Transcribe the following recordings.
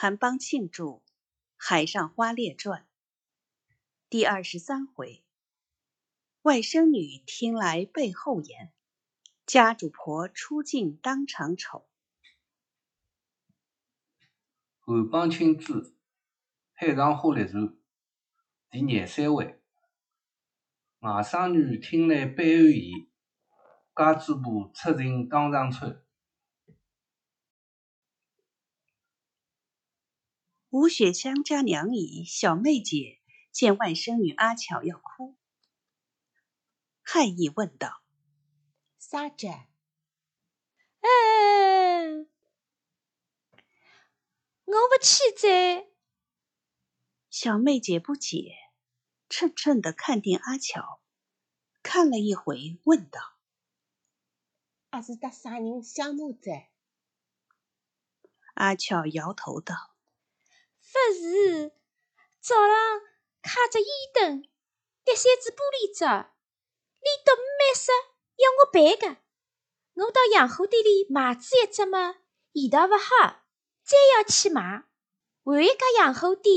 韩邦庆著《海上花列传》第二十三回：外甥女听来背后言，家主婆出镜当场丑。韩邦庆著《海上花列传》第廿三回：外甥女听来背后言，家主婆出镜当场丑。吴雪香家娘姨小妹姐见外甥女阿巧要哭，汉意问道：“啥子？”“嗯，我不去在。”小妹姐不解，怔怔的看定阿巧，看了一回，问道：“阿是搭啥人相骂在？”阿巧摇头道。不是，早上开着烟灯，跌三只玻璃渣，里头没说要我赔个。我到洋货店里买子一只嘛，味道不好，再要去买。换一家洋货店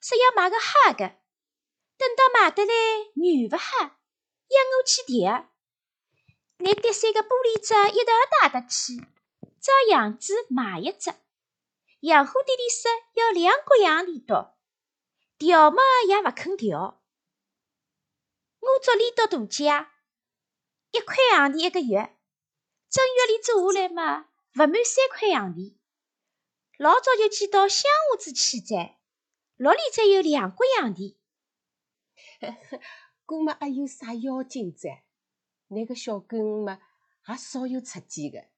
说要买个好的，等到买得来软不好，要我去叠。拿跌三个玻璃渣一道带得去，照样子买一只。洋货店里说要两角洋里刀，调嘛也勿肯调。我做里刀大家，一块洋钿一个月，正月里做下来嘛，勿满三块洋钿。老早就寄到乡下子去摘，六里才有两角洋钿。呵呵，哥嘛还有啥要紧哉？那个小狗嘛也少有出钱个，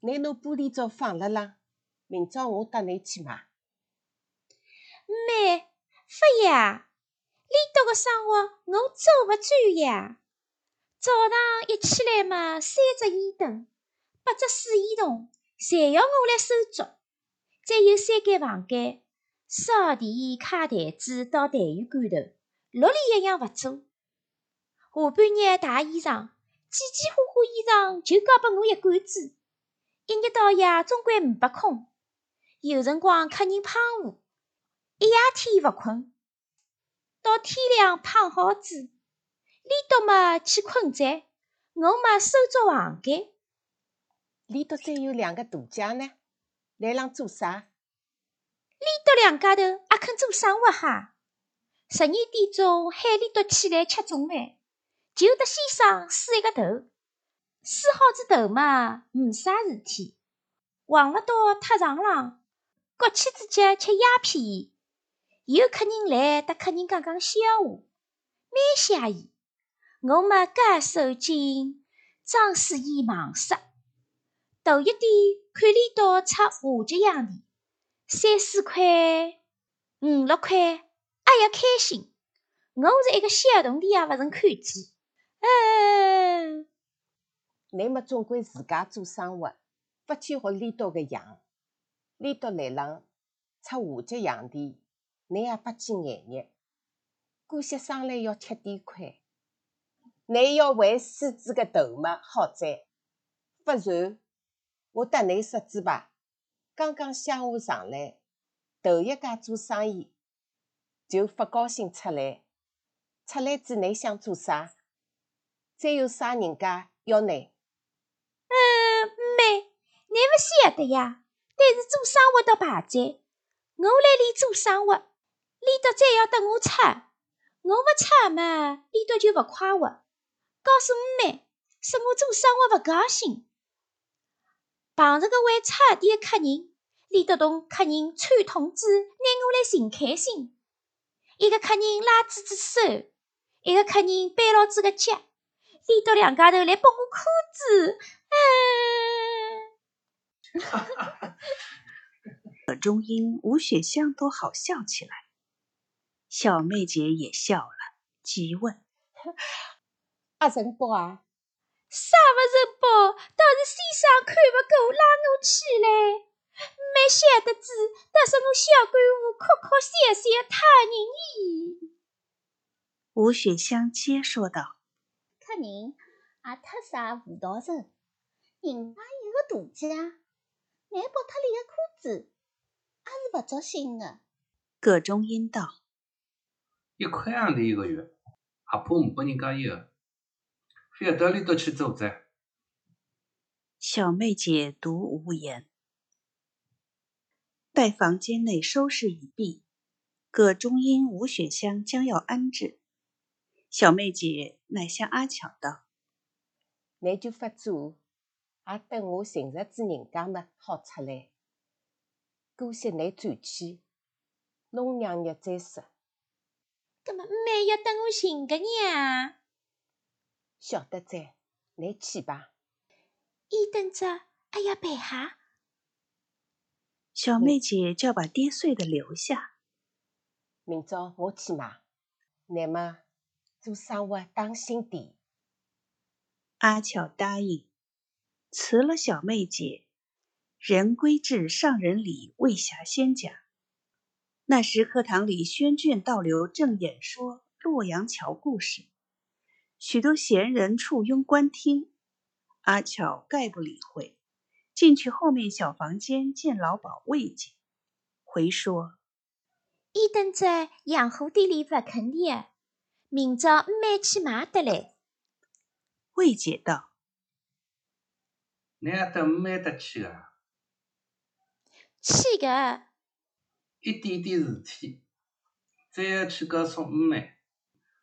拿侬玻璃罩放辣浪。明朝我带你去买。妹，不呀，里头个生活我做勿转呀。早上一起来嘛，三只烟灯，八只水烟筒，侪要我来收足。再有三间房间，扫地、擦台子、倒痰盂罐头，六里一样勿做。下半日汏衣裳，几几花花衣裳就交拨我一管子。一日到夜总归五百空。有辰光客人胖乎，一夜天勿困，到天亮胖好子，里头嘛去困觉，我嘛收足房间。里头再有两个大姐呢，来浪做啥？里头两家头也肯做生活哈。十二点钟喊里头起来吃中饭，就得先生梳一个头，梳好子头嘛，没啥事体，混了到太床浪。国庆之节吃鸦片，有客人来搭客人讲讲笑话，蛮惬意。我嘛夹手巾，装水衣忙杀。头一点看里头出下级洋钿，三四块、五六块，也要开心。我是一个小童的，也勿成看见。嗯，你么总归自家做生活，不去学里头个样。里到来浪出下级洋钿，你也不见眼热。过些生来要吃点亏，你要为狮子个头嘛好哉。不然，我搭你说子吧。刚刚乡下上来，头一家做生意，就不高兴出来。出来子你想做啥？再有啥人家要你？嗯，妹，你勿晓得呀。但是做生活的排在，我来里做生活，里头再要得我出，我不出嘛，里头就勿快活。告诉五妹，说我做生活勿高兴。碰着个会差点的客人，里头同客人穿筒子，拿我来寻开心。一个客人拉子子手，一个客人背牢子个脚，里头两家头来剥我裤子，嗯。可中英、吴雪香都好笑起来，小妹姐也笑了，急问：“阿承包啊？啥勿承包？倒是先生看勿过，拉我起来，没晓得子，倒是我小干部哭哭笑笑，太人意。”吴雪香接说道：“客人也特啥辅导生，人家有个大家，难剥脱你个裤子。”是勿足心个。葛中英道：“一块洋钿一个月，也怕唔拨人家要，非要到里头去做噻。”小妹姐独无言。待房间内收拾已毕，葛中英、吴雪香将要安置，小妹姐乃向阿巧道：“你就发做，也等我寻着子人家么好出来。姑息你转去，弄两日再说。葛么妹要等我寻个呀？晓得噻，你去吧。伊等着，还要陪哈。小妹姐叫把跌碎的留下。明朝我去买，乃末做生活当心点。阿巧答应，辞了小妹姐，人归至上人里未霞仙家。那时课堂里宣卷倒流，正演说洛阳桥故事，许多闲人簇拥观听。阿巧概不理会，进去后面小房间见老鸨魏姐，回说：“伊等在养虎店里不肯的，明朝没去买得来。”魏姐道：“你也等妹得去个？去个，一点点事体，再要去告诉五妹，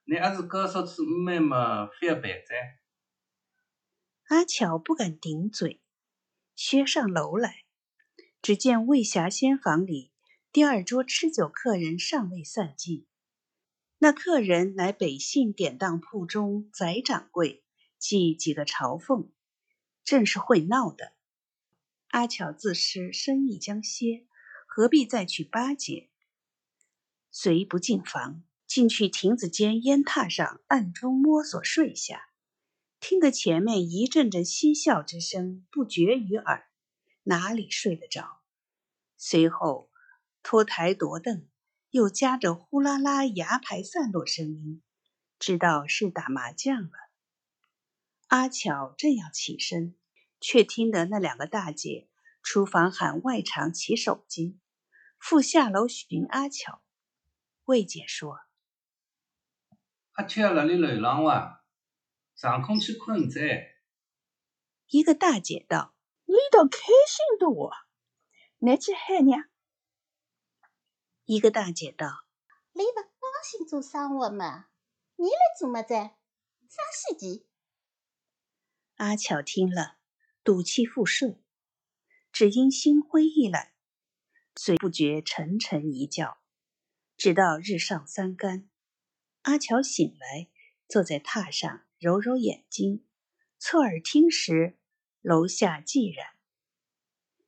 你还是告诉次五妹嘛，非要办在。”阿巧不敢顶嘴，薛上楼来，只见魏霞仙房里第二桌吃酒客人尚未散尽。那客人乃北信典当铺中翟掌柜即几个朝奉，正是会闹的。阿巧自知生意将歇，何必再去巴结？遂不进房，进去亭子间烟榻上暗中摸索睡下。听得前面一阵阵嬉笑之声不绝于耳，哪里睡得着？随后脱台夺凳，又夹着呼啦啦牙牌散落声音，知道是打麻将了。阿巧正要起身，却听得那两个大姐厨房喊外场起手巾，复下楼寻阿巧。魏姐说：“阿巧辣里楼上哇？”上空去困噻。一个大姐道：“里头开心多，你去喊娘。”一个大姐道：“你不高兴做生活嘛？你来做么子？啥时机？”阿巧听了，赌气复睡，只因心灰意懒，遂不觉沉沉一觉，直到日上三竿。阿巧醒来，坐在榻上。揉揉眼睛，侧耳听时，楼下寂然。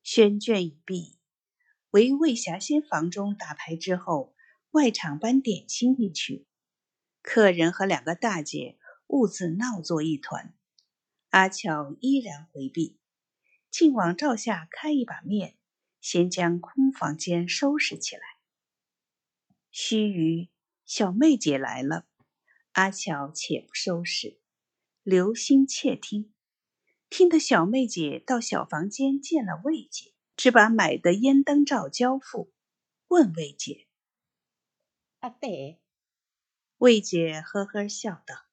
宣卷已毕，唯魏霞仙房中打牌之后，外场搬点心一去，客人和两个大姐兀自闹作一团。阿巧依然回避，竟往灶下开一把面，先将空房间收拾起来。须臾，小妹姐来了，阿巧且不收拾。留心窃听，听得小妹姐到小房间见了魏姐，只把买的烟灯罩交付，问魏姐：“啊，对。”魏姐呵呵笑道：“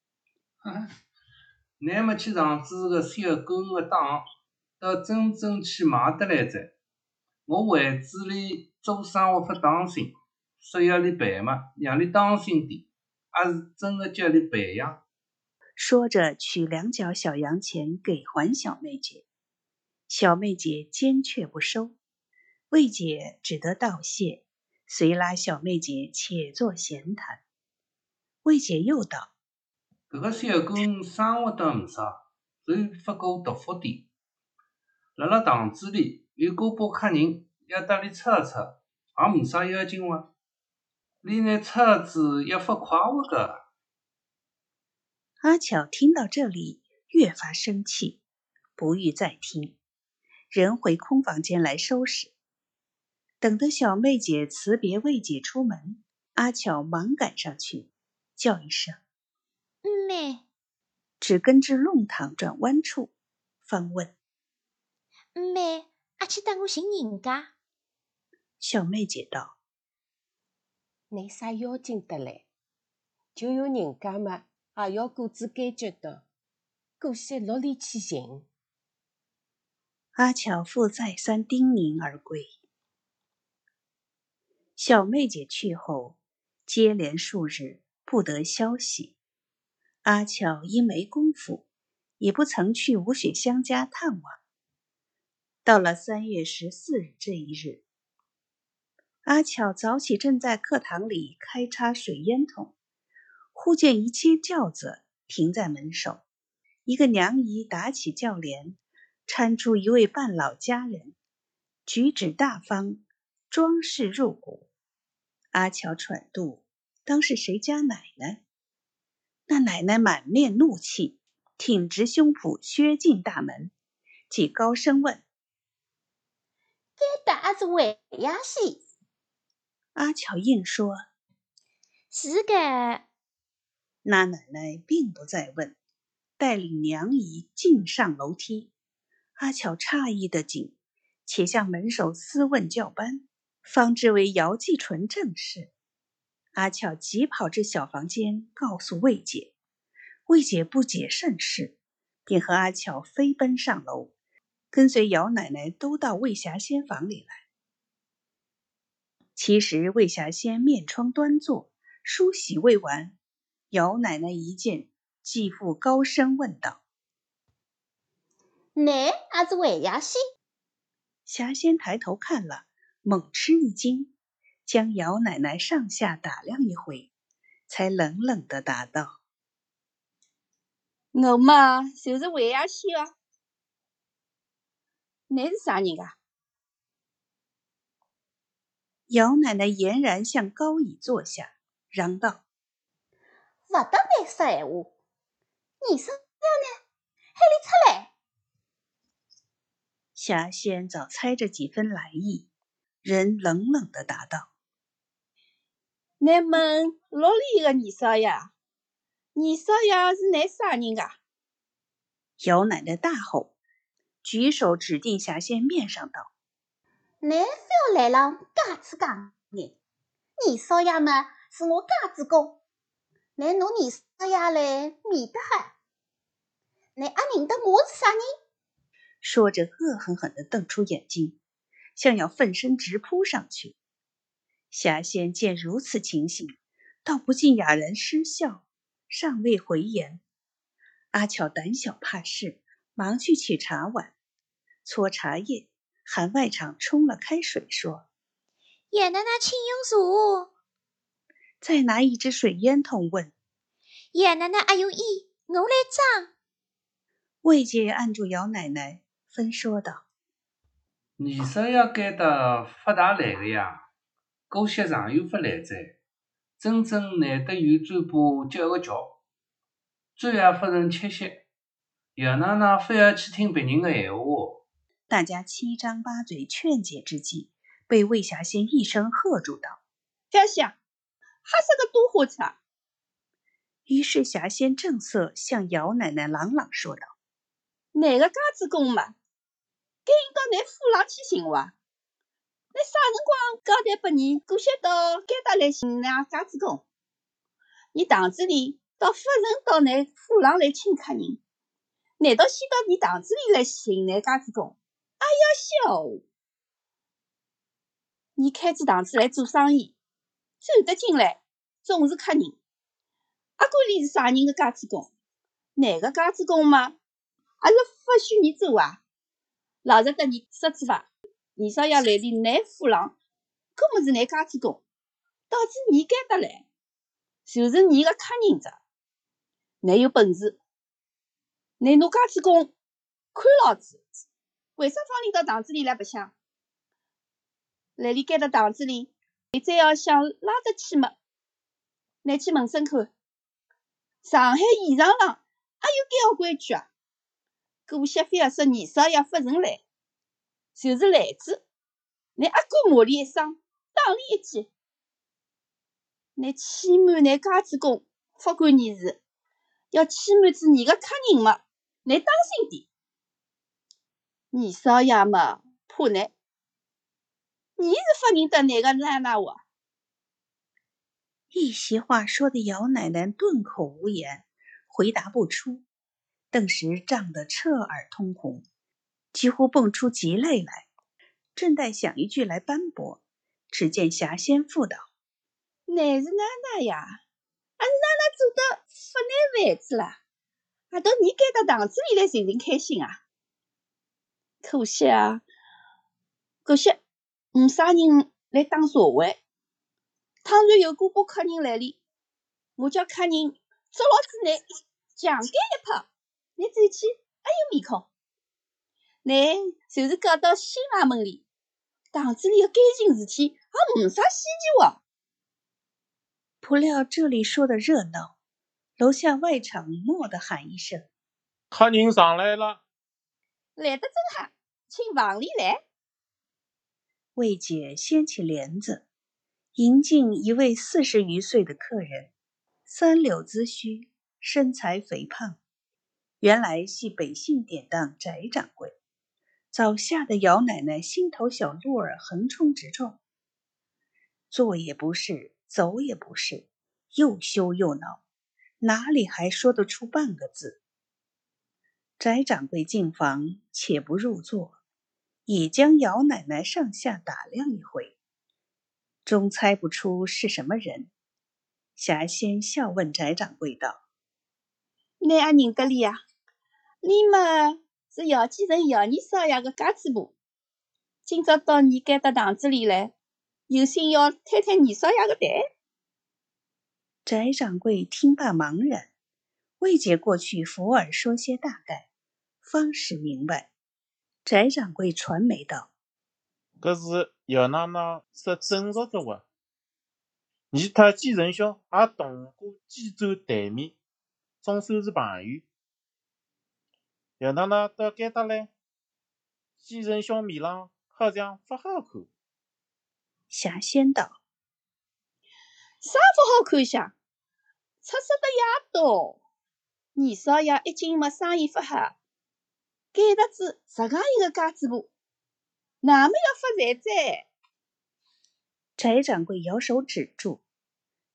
乃没去上次个小工个当，倒真正去买得来着。我为子里做生活不当心，说要你陪嘛，让你当心点，还是真的叫你陪呀。”说着，取两角小洋钱给还小妹姐，小妹姐坚决不收，魏姐只得道谢，遂拉小妹姐且坐闲谈。魏姐又道：“搿个小工生活倒唔少，就不过独福点。辣辣堂子里有个把客人要搭里出一出，也没啥要紧哇。你那车子要发快活个。”阿巧听到这里，越发生气，不欲再听，人回空房间来收拾。等得小妹姐辞别魏姐出门，阿巧忙赶上去，叫一声“妹”，只跟至弄堂转弯处，方问：“妹，阿去带我寻人家？”小妹姐道：“拿啥要紧得来？就有人家嘛，也要各自解决的。姑息落里去寻。”阿巧妇再三叮咛而归。小妹姐去后，接连数日不得消息。阿巧因没功夫，也不曾去吴雪香家探望。到了三月十四日这一日。阿巧早起，正在课堂里开插水烟筒，忽见一接轿子停在门首，一个娘姨打起轿帘，搀出一位半老佳人，举止大方，装饰入骨。阿巧揣度，当是谁家奶奶？那奶奶满面怒气，挺直胸脯，削进大门，即高声问：“该打是为呀西？”阿巧应说：“是的。”那奶奶并不再问，带领娘姨径上楼梯。阿巧诧异的紧，且向门首私问教班，方知为姚继纯正事。阿巧急跑至小房间，告诉魏姐。魏姐不解甚事，便和阿巧飞奔上楼，跟随姚奶奶都到魏霞仙房里来。其实魏霞仙面窗端坐，梳洗未完。姚奶奶一见，继父高声问道：“奶还是魏雅仙？”霞仙抬头看了，猛吃一惊，将姚奶奶上下打量一回，才冷冷的答道：“我嘛就是魏雅仙啊。你是啥人啊？”姚奶奶俨然向高椅坐下，嚷道：“勿得乱说闲话！你说要呢？还里出来？”霞仙早猜着几分来意，人冷冷的答道：“你问老李个二少爷，二少爷是乃啥人啊？”姚奶奶大吼，举手指定霞仙面上道。你非要来让家子讲呢？二少爷嘛是我家子公，你侬二少爷来免得哈？你还认得我是啥人？说着，恶狠狠地瞪出眼睛，像要奋身直扑上去。霞仙见如此情形，倒不禁哑然失笑，尚未回言。阿巧胆小怕事，忙去取茶碗，搓茶叶。喊外场冲了开水，说：“叶奶奶，请用茶。”再拿一支水烟筒，问：“叶奶奶，还有意，我来装。”魏姐按住姚奶奶，分说道：“二少爷该得发达来的呀，姑息常有发来哉，真正难得有嘴巴叫个叫，嘴也发成七夕，姚奶奶非要去听别人的闲话。”大家七张八嘴劝解之际，被魏霞仙一声喝住道：“霞仙，还是个多话吃。”于是霞仙正色向姚奶奶朗朗说道：“哪个家子公嘛，该应到你府上去寻哇？你啥辰光交代拨人过些到该搭来寻那家子公？你堂子里倒不曾到你府上来请客人，难道先到你堂子里来寻那家子公？”哎呀，笑！你开起堂子来做生意，走得进来总是客人。阿管你是啥人的家子公，哪个家子公嘛，还是不许你走啊！老实跟你说句伐，二少爷来里恁府上，可么是恁家子公，导致你该得来，就是你的客人着。恁有本事，你侬家子公看老子！为啥放你到堂子里来白相？来里该到堂子里，你再要想拉得去么？你去问声看，上海衣裳上还有搿样规矩啊。顾惜非要说二少爷不曾来，就是来子，你阿哥骂你一声，打你一记？你欺瞒你家子公不关你是，要欺瞒住你的客人么？你当心点。二少爷嘛，怕你，你是不认得哪个奶奶哇？一席话说的姚奶奶顿口无言，回答不出，顿时涨得彻耳通红，几乎蹦出急泪来。正待想一句来斑驳，只见霞仙妇道：“乃是奶奶呀，阿是奶奶做的不难饭子啦，阿到你该到堂子里来寻寻开心啊。可惜啊，可惜没啥人来当茶会。倘若有过把客人来临，我叫客人捉牢子来强奸一拍，你走去还有面孔？乃就是讲到新衙门里，堂子里的感情事体也没啥稀奇哇。不料这里说的热闹，楼下外场蓦地喊一声：“客人上来了！”来得正好，请房里来。魏姐掀起帘子，迎进一位四十余岁的客人，三绺髭须，身材肥胖，原来系北信典当翟掌柜。早吓得姚奶奶心头小鹿儿横冲直撞，坐也不是。走也不是，又羞又恼，哪里还说得出半个字？翟掌柜进房，且不入座，已将姚奶奶上下打量一回，终猜不出是什么人。霞仙笑问翟掌柜道：“你还认得哩呀？你嘛是姚继成姚二少爷的家主婆，今朝到你该的堂子里来。”有心要探探二少爷的台。翟掌柜听罢茫然，魏姐过去扶耳说些大概，方使明白。翟掌柜传媒道：“搿是姚奶奶说正熟的话。你他季仁兄也同过几州台面，总算是朋友。姚奶奶到该搭来，季仁兄面上好像不好看。”霞仙道：“啥不好看些？出色的也多。二少爷一进么生意不好，改搭子十个一个家主婆，哪么要发财哉？”翟掌柜摇手止住，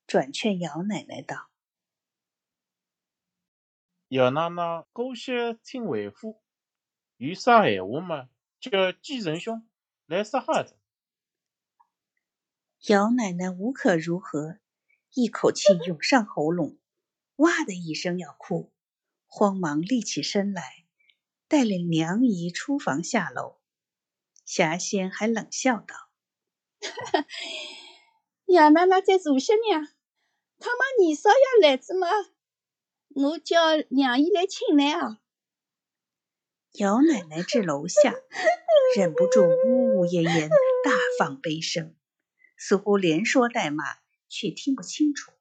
转劝姚奶奶道：“姚奶奶姑息听为夫，有啥闲话嘛，叫季仁兄来说哈子。”姚奶奶无可如何，一口气涌上喉咙，哇的一声要哭，慌忙立起身来，带领娘姨出房下楼。霞仙还冷笑道：“姚奶奶再坐些呢，他妈二少爷来子嘛，我叫娘姨来请来啊。”姚奶奶至楼下，忍不住呜呜咽咽，大放悲声。似乎连说带骂，却听不清楚，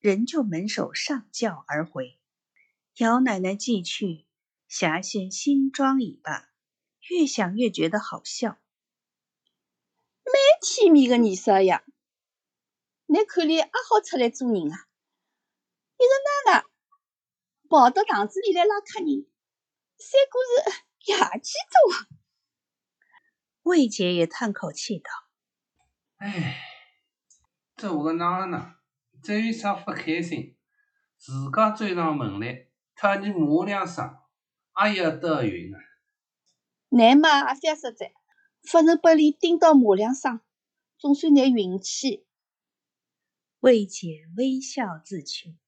仍旧门首上轿而回。姚奶奶寄去，霞仙新装已罢，越想越觉得好笑。蛮体面个二少爷，你看来也好出来做人啊！一个奶奶跑到堂子里来拉客人，三哥是夜气多。魏姐也叹口气道。唉，做个奶奶，再有啥不开心？自家追上门来，特你骂两声，也要得运啊！难嘛也反实在，不能把你盯到骂两声，总算乃运气。魏姐微笑自去。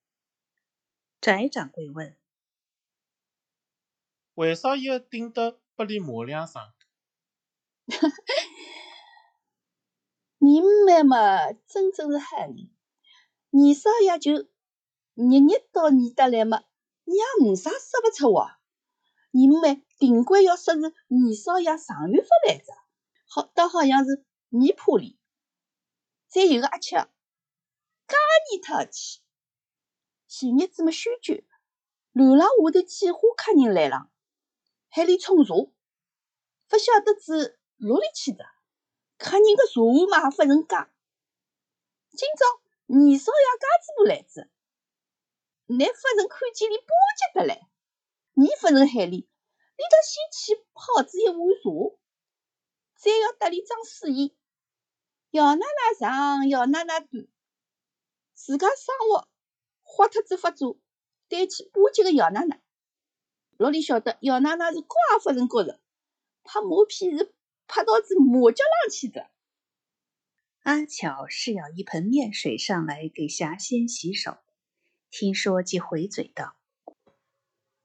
翟掌柜问：“为啥要盯到把你骂两声？”你妹嘛，真正是害人。二少爷就日日到你搭来嘛，你也没啥说不出话。你妹定规要说是二少爷上元发来着，好倒好像是你怕哩。再有个阿七，介黏他去。前日子么休酒，楼浪下头几伙客人来了，海里冲茶，不晓得是哪里去的。客人的茶壶嘛，不成家。今朝二少爷家子婆来着，乃不成看见你巴结得来，你不成海里，你得先去泡子一碗茶，再要搭里装水盐，姚奶奶长，姚奶奶短，自家生活豁脱子发作，对起巴结个姚奶奶。老李晓得姚奶奶是怪发人觉着，拍马屁是拍到子马脚浪去的。阿巧是舀一盆面水上来给霞仙洗手，听说即回嘴道：“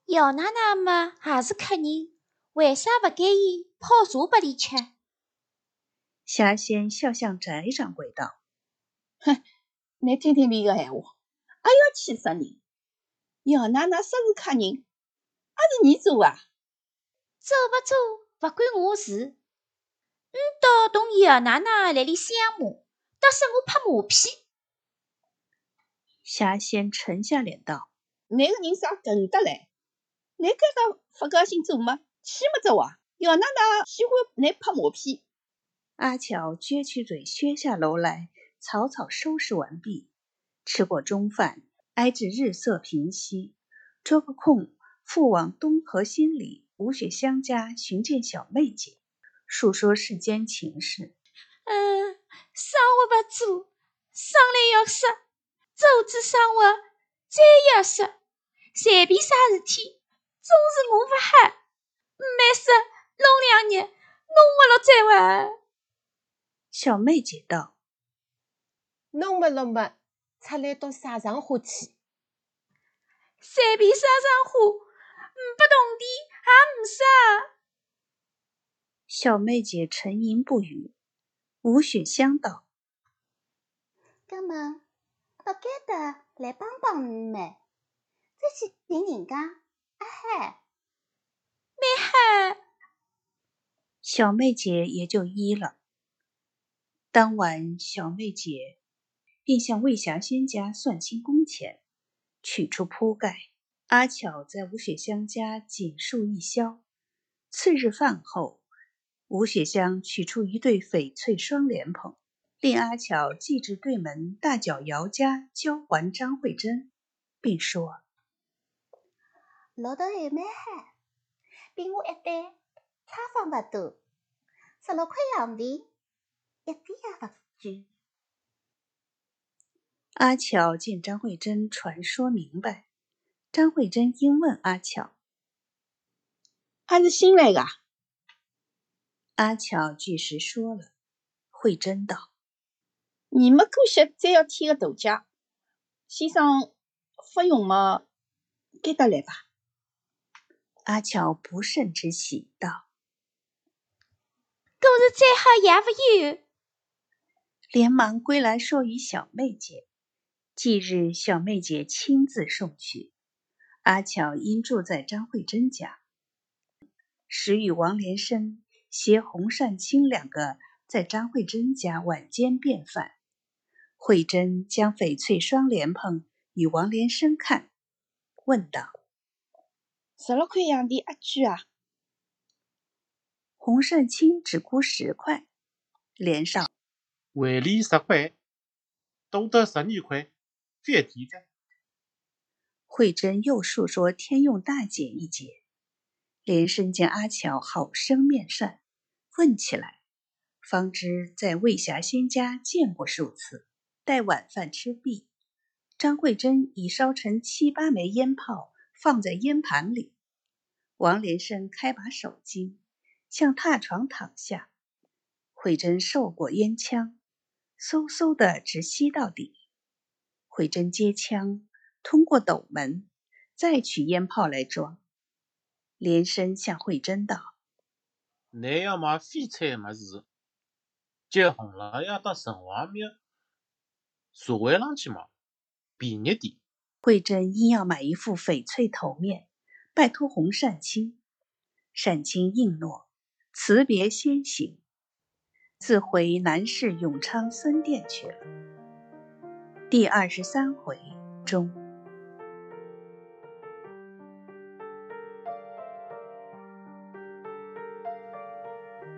姚奶奶嘛也是客人，为啥不给伊泡茶拨伊吃？”霞仙笑向翟掌柜道：“哼，你听听你个闲话，还要气死人！姚奶奶说是客人，还是你做啊？做不做不关我事。”嗯，到同姚奶奶来里相骂，倒说我拍马屁。霞仙沉下脸道：“那个人啥梗得来？你该个不高兴做么？气么着哇？姚奶奶喜欢你拍马屁。”阿巧撅起嘴，削下楼来，草草收拾完毕。吃过中饭，挨至日色平息，抽个空复往东河心里吴雪香家寻见小妹姐。述说世间情事。嗯，生活不做，生来要死；做子生活，再要说。随便啥事体，总是我不好。没事，弄两日，弄不了再玩。小妹姐道：“弄不落么，出来到沙场花去。随便沙场花，不动地也唔杀。”小妹姐沉吟不语，吴雪香道：“葛么不该的来帮帮你们，再去寻人家啊嗨，没嗨。”小妹姐也就依了。当晚，小妹姐便向魏霞仙家算清工钱，取出铺盖。阿巧在吴雪香家紧束一宵。次日饭后。吴雪香取出一对翡翠双莲蓬，令阿巧寄至对门大脚姚家交还张慧珍，并说：“老头还蛮好，比我一对差方不多，十六块洋钿，一点也不贵。”阿巧见张慧珍传说明白，张慧珍应问阿巧：“还是新来的？”阿巧据实说了，慧珍道：“你们姑息再要添个大家，先生不用嘛，给得来吧。”阿巧不胜之喜道：“果是再好也不有。”连忙归来说与小妹姐。即日小妹姐亲自送去，阿巧因住在张慧珍家，时与王连生。携洪善清两个在张慧珍家晚间便饭，慧珍将翡翠双莲蓬与王连生看，问道：“十六块洋钿一句啊？”洪善清只估十块，连上为里十块，多得十二块，再提的。慧珍又述说天用大姐一节，连生见阿巧好生面善。问起来，方知在魏霞仙家见过数次。待晚饭吃毕，张慧珍已烧成七八枚烟炮，放在烟盘里。王连生开把手巾，向榻床躺下。慧珍受过烟枪，嗖嗖的直吸到底。慧珍接枪，通过斗门，再取烟炮来装。连声向慧珍道。你要买翡翠么事，结婚了要到城隍庙社会上去嘛，便宜点。慧珍因要买一副翡翠头面，拜托洪善清，善清应诺，辞别先行，自回南市永昌僧店去了。第二十三回中。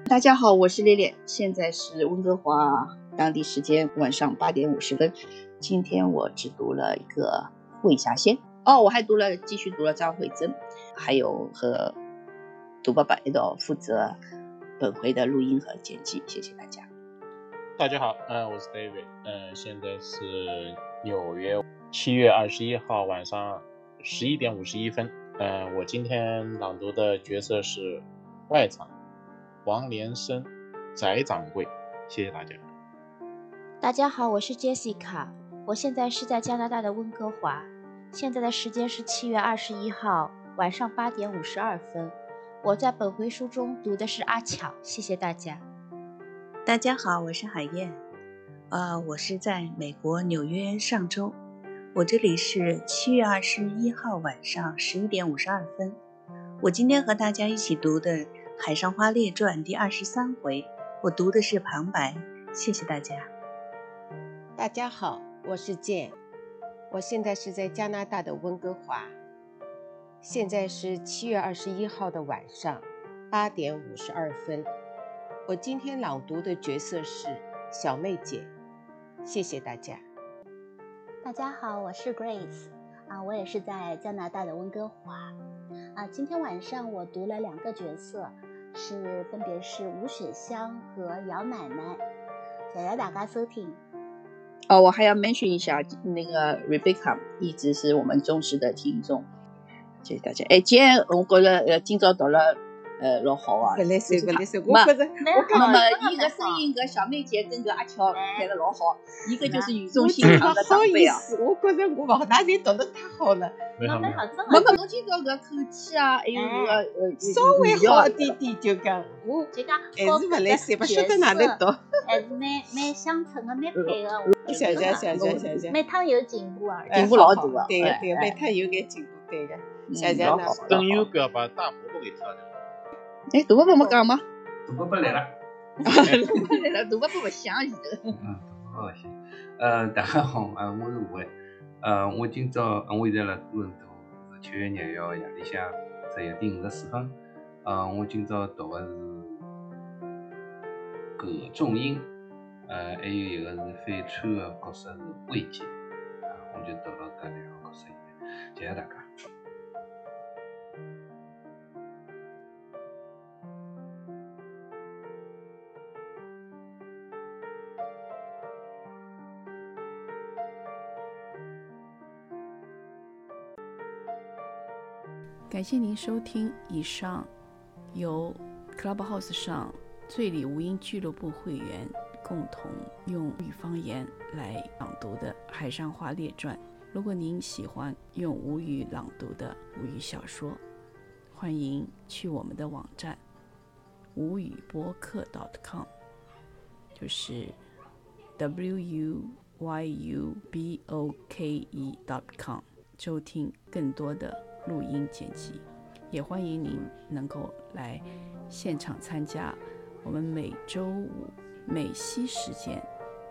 大家好，我是烈烈，现在是温哥华当地时间晚上八点五十分。今天我只读了一个魏霞仙哦，我还读了，继续读了张慧珍，还有和读爸爸一道负责本回的录音和剪辑，谢谢大家。大家好，嗯、我是 David，嗯、现在是纽约七月二十一号晚上十一点五十一分，嗯、我今天朗读的角色是外场王连生，翟掌柜，谢谢大家。大家好，我是 Jessica，我现在是在加拿大的温哥华，现在的时间是七月二十一号晚上八点五十二分。我在本回书中读的是阿巧，谢谢大家。大家好，我是海燕，呃，我是在美国纽约上周，我这里是七月二十一号晚上十一点五十二分。我今天和大家一起读的《海上花列传》第二十三回，我读的是旁白，谢谢大家。大家好，我是健，我现在是在加拿大的温哥华，现在是七月二十一号的晚上八点五十二分。我今天朗读的角色是小妹姐，谢谢大家。大家好，我是 Grace 啊，我也是在加拿大的温哥华啊。今天晚上我读了两个角色，是分别是吴雪香和姚奶奶。谢谢大家收听。哦，我还要 mention 一下，那个 Rebecca 一直是我们忠实的听众，谢谢大家。哎，今天我觉得呃，今朝读了呃老好啊，不来塞，不来塞，我觉着蛮好那么的伊个声音，搿小妹姐跟搿阿乔开得老好，一个就是语重心长的长不好辈啊。意思，我觉着我勿好，㑚侪读得太好了，没好没好，蛮好，真没。没，侬今朝搿口气啊，还有搿个呃稍微好点点就讲，我就讲还是勿来塞，勿晓得哪能读。还是蛮蛮相称的，蛮配的。谢谢谢谢谢谢。每趟有进步啊。进步老大啊对对每趟有眼进步，对个。嗯谢谢呢老好。等有个把大伯伯给挑掉。哎，大伯伯没讲吗？大伯伯来了。大伯伯来了，大伯伯勿响前头。嗯，大伯伯想。呃，大家好，呃，我是吴伟。呃，我今朝，呃我现在辣多伦多，是七月廿一号夜里向十一点五十四分。呃，我今朝读的是葛仲英，呃，还有一个是反串的角色是魏姐，啊，我就读了搿两个角色里，谢谢大家。感谢您收听以上由 Clubhouse 上醉里吴音俱乐部会员共同用吴语方言来朗读的《海上花列传》。如果您喜欢用吴语朗读的吴语小说，欢迎去我们的网站吴语播客 .com，就是 w u y u b o k e .com，收听更多的录音剪辑。也欢迎您能够来现场参加我们每周五美西时间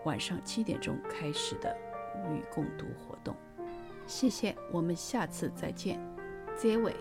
晚上七点钟开始的无语共读活动。谢谢，我们下次再见，结尾。